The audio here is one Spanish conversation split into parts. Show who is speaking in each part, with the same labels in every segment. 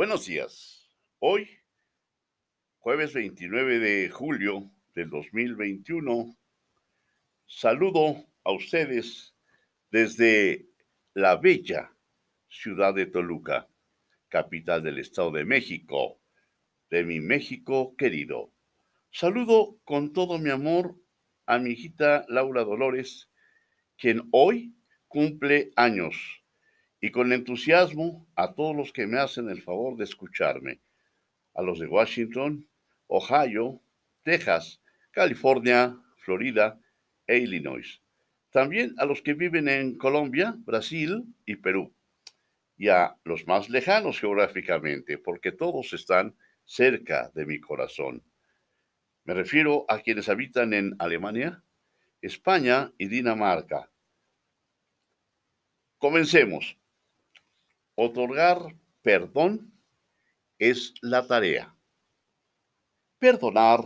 Speaker 1: Buenos días. Hoy, jueves 29 de julio del 2021, saludo a ustedes desde la bella ciudad de Toluca, capital del Estado de México, de mi México querido. Saludo con todo mi amor a mi hijita Laura Dolores, quien hoy cumple años y con entusiasmo a todos los que me hacen el favor de escucharme, a los de Washington, Ohio, Texas, California, Florida e Illinois. También a los que viven en Colombia, Brasil y Perú. Y a los más lejanos geográficamente, porque todos están cerca de mi corazón. Me refiero a quienes habitan en Alemania, España y Dinamarca. Comencemos. Otorgar perdón es la tarea. Perdonar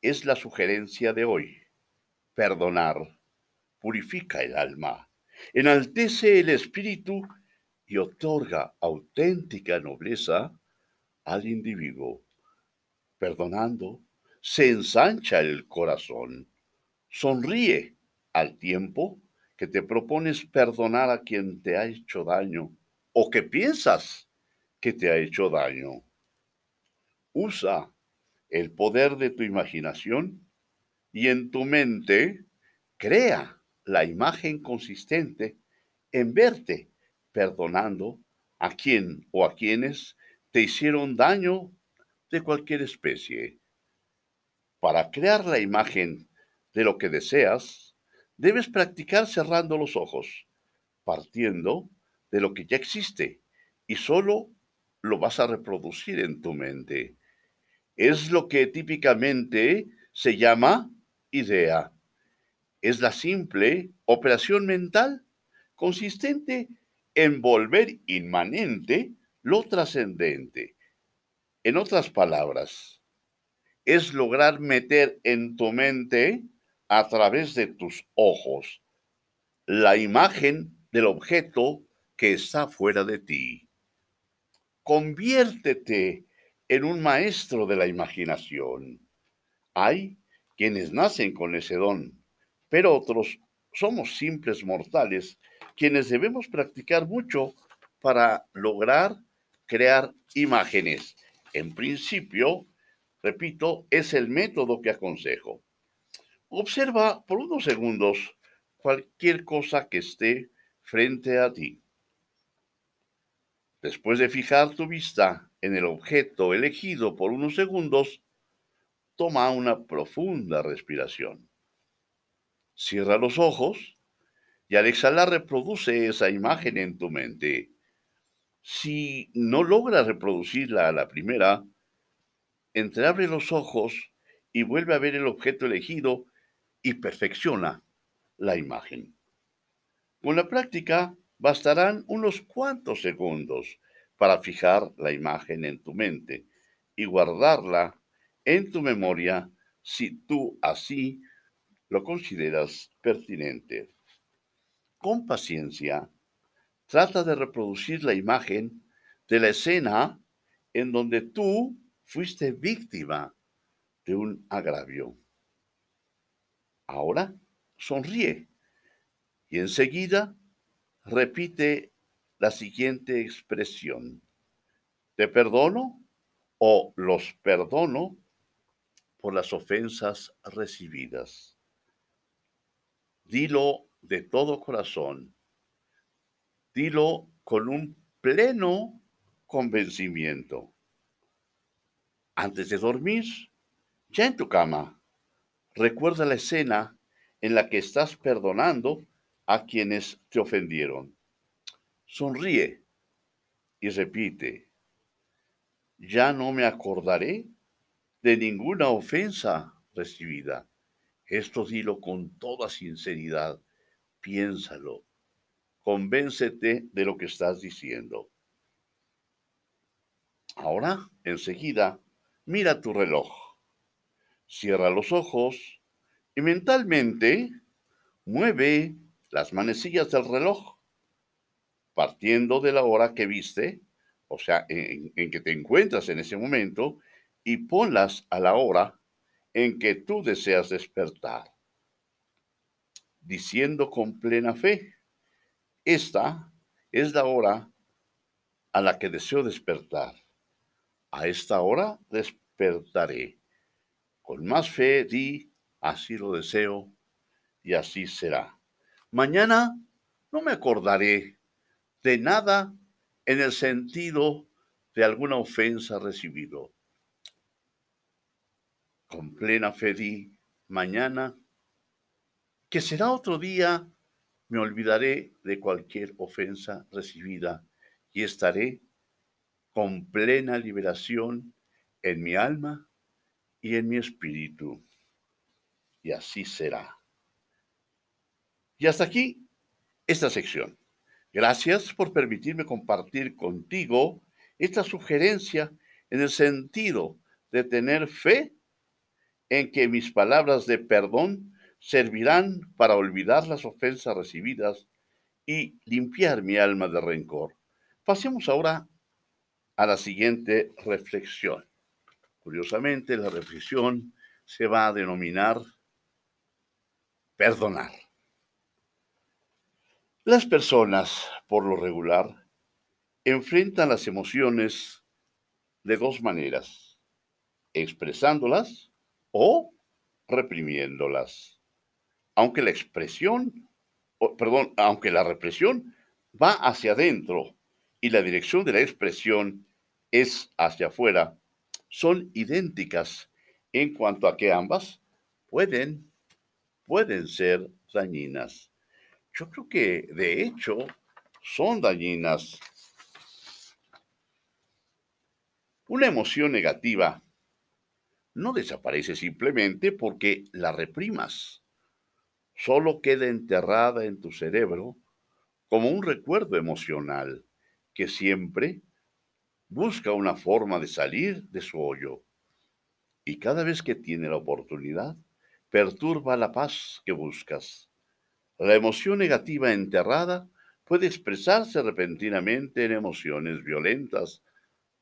Speaker 1: es la sugerencia de hoy. Perdonar purifica el alma, enaltece el espíritu y otorga auténtica nobleza al individuo. Perdonando, se ensancha el corazón, sonríe al tiempo que te propones perdonar a quien te ha hecho daño o que piensas que te ha hecho daño. Usa el poder de tu imaginación y en tu mente crea la imagen consistente en verte perdonando a quien o a quienes te hicieron daño de cualquier especie. Para crear la imagen de lo que deseas, debes practicar cerrando los ojos, partiendo de lo que ya existe y solo lo vas a reproducir en tu mente. Es lo que típicamente se llama idea. Es la simple operación mental consistente en volver inmanente lo trascendente. En otras palabras, es lograr meter en tu mente, a través de tus ojos, la imagen del objeto que está fuera de ti. Conviértete en un maestro de la imaginación. Hay quienes nacen con ese don, pero otros somos simples mortales quienes debemos practicar mucho para lograr crear imágenes. En principio, repito, es el método que aconsejo. Observa por unos segundos cualquier cosa que esté frente a ti. Después de fijar tu vista en el objeto elegido por unos segundos, toma una profunda respiración. Cierra los ojos y al exhalar reproduce esa imagen en tu mente. Si no logras reproducirla a la primera, entreabre los ojos y vuelve a ver el objeto elegido y perfecciona la imagen. Con la práctica, Bastarán unos cuantos segundos para fijar la imagen en tu mente y guardarla en tu memoria si tú así lo consideras pertinente. Con paciencia, trata de reproducir la imagen de la escena en donde tú fuiste víctima de un agravio. Ahora sonríe y enseguida repite la siguiente expresión. Te perdono o los perdono por las ofensas recibidas. Dilo de todo corazón. Dilo con un pleno convencimiento. Antes de dormir, ya en tu cama, recuerda la escena en la que estás perdonando a quienes te ofendieron. Sonríe y repite, ya no me acordaré de ninguna ofensa recibida. Esto dilo con toda sinceridad, piénsalo, convéncete de lo que estás diciendo. Ahora, enseguida, mira tu reloj, cierra los ojos y mentalmente mueve las manecillas del reloj. Partiendo de la hora que viste, o sea, en, que te encuentras en ese momento, y ponlas a la hora en que tú deseas despertar, diciendo con plena fe, esta es la hora a la que deseo despertar. A esta hora despertaré. Con más fe di, así lo deseo, y así será. Mañana no me acordaré de nada en el sentido de alguna ofensa recibido. Con plena fe di, mañana, que será otro día, me olvidaré de cualquier ofensa recibida y estaré con plena liberación en mi alma y en mi espíritu. Y así será. Y hasta aquí esta sección. Gracias por permitirme compartir contigo esta sugerencia en el sentido de tener fe en que mis palabras de perdón servirán para olvidar las ofensas recibidas y limpiar mi alma de rencor. Pasemos ahora a la siguiente reflexión. Curiosamente, la reflexión se va a denominar perdonar. Las personas, por lo regular, enfrentan las emociones de dos maneras, expresándolas o reprimiéndolas. Aunque la expresión, perdón, aunque la represión va hacia adentro y la dirección de la expresión es hacia afuera, son idénticas en cuanto a que ambas pueden, pueden ser dañinas. Yo creo que de hecho son dañinas. Una emoción negativa no desaparece simplemente porque la reprimas. Solo queda enterrada en tu cerebro como un recuerdo emocional que siempre busca una forma de salir de su hoyo. Y cada vez que tiene la oportunidad, perturba la paz que buscas. La emoción negativa enterrada puede expresarse repentinamente en emociones violentas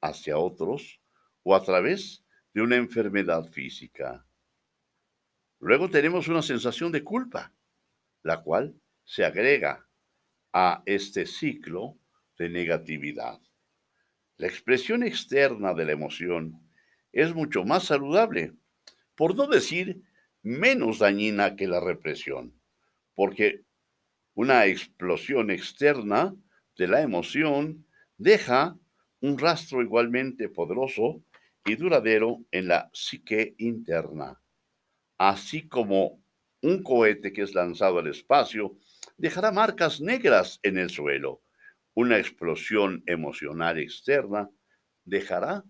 Speaker 1: hacia otros o a través de una enfermedad física. Luego tenemos una sensación de culpa, la cual se agrega a este ciclo de negatividad. La expresión externa de la emoción es mucho más saludable, por no decir menos dañina que la represión, porque una explosión externa de la emoción deja un rastro igualmente poderoso y duradero en la psique interna, así como un cohete que es lanzado al espacio dejará marcas negras en el suelo una explosión emocional externa dejará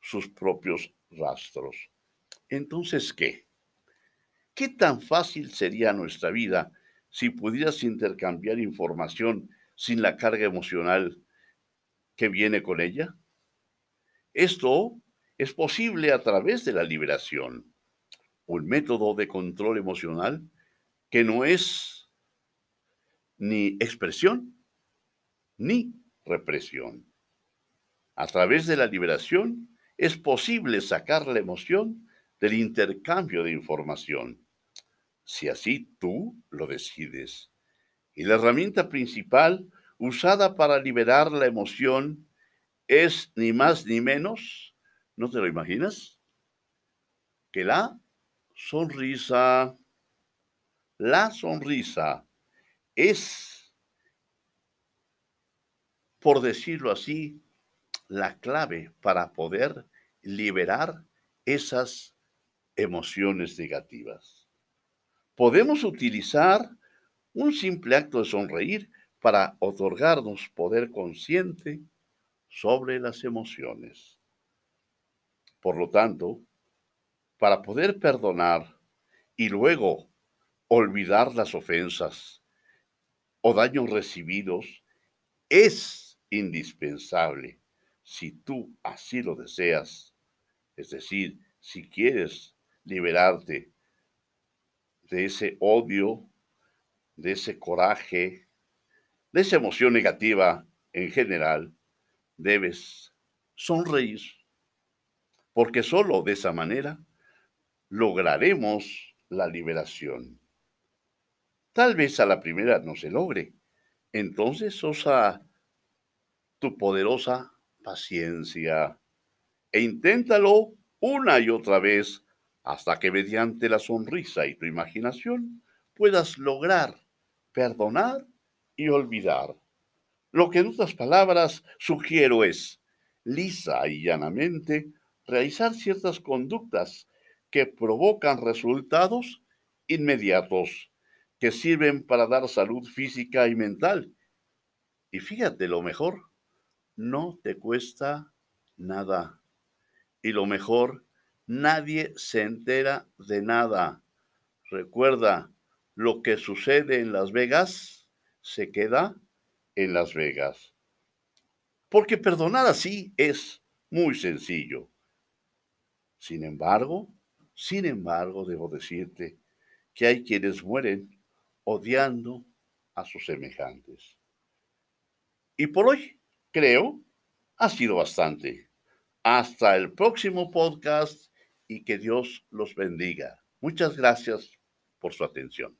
Speaker 1: sus propios rastros. Entonces, ¿qué? ¿Qué tan fácil sería nuestra vida si pudieras intercambiar información sin la carga emocional que viene con ella? Esto es posible a través de la liberación, un método de control emocional que no es ni expresión ni represión. A través de la liberación es posible sacar la emoción del intercambio de información, si así tú lo decides. Y la herramienta principal usada para liberar la emoción es ni más ni menos, ¿no te lo imaginas? Que la sonrisa, la sonrisa es por decirlo así, la clave para poder liberar esas emociones negativas. Podemos utilizar un simple acto de sonreír para otorgarnos poder consciente sobre las emociones. Por lo tanto, para poder perdonar y luego olvidar las ofensas o daños recibidos, es indispensable si tú así lo deseas, es decir, si quieres liberarte de ese odio, de ese coraje, de esa emoción negativa en general, debes sonreír, porque solo de esa manera lograremos la liberación. Tal vez a la primera no se logre. Entonces usa tu poderosa paciencia e inténtalo una y otra vez hasta que mediante la sonrisa y tu imaginación puedas lograr perdonar y olvidar. Lo que en otras palabras sugiero es, lisa y llanamente, realizar ciertas conductas que provocan resultados inmediatos, que sirven para dar salud física y mental. Y fíjate, lo mejor, no te cuesta nada. Y lo mejor, nadie se entera de nada. Recuerda, lo que sucede en Las Vegas se queda en Las Vegas. Porque perdonar así es muy sencillo. Sin embargo, sin embargo, debo decirte que hay quienes mueren odiando a sus semejantes. Y por hoy, creo, ha sido bastante. Hasta el próximo podcast y que Dios los bendiga. Muchas gracias por su atención.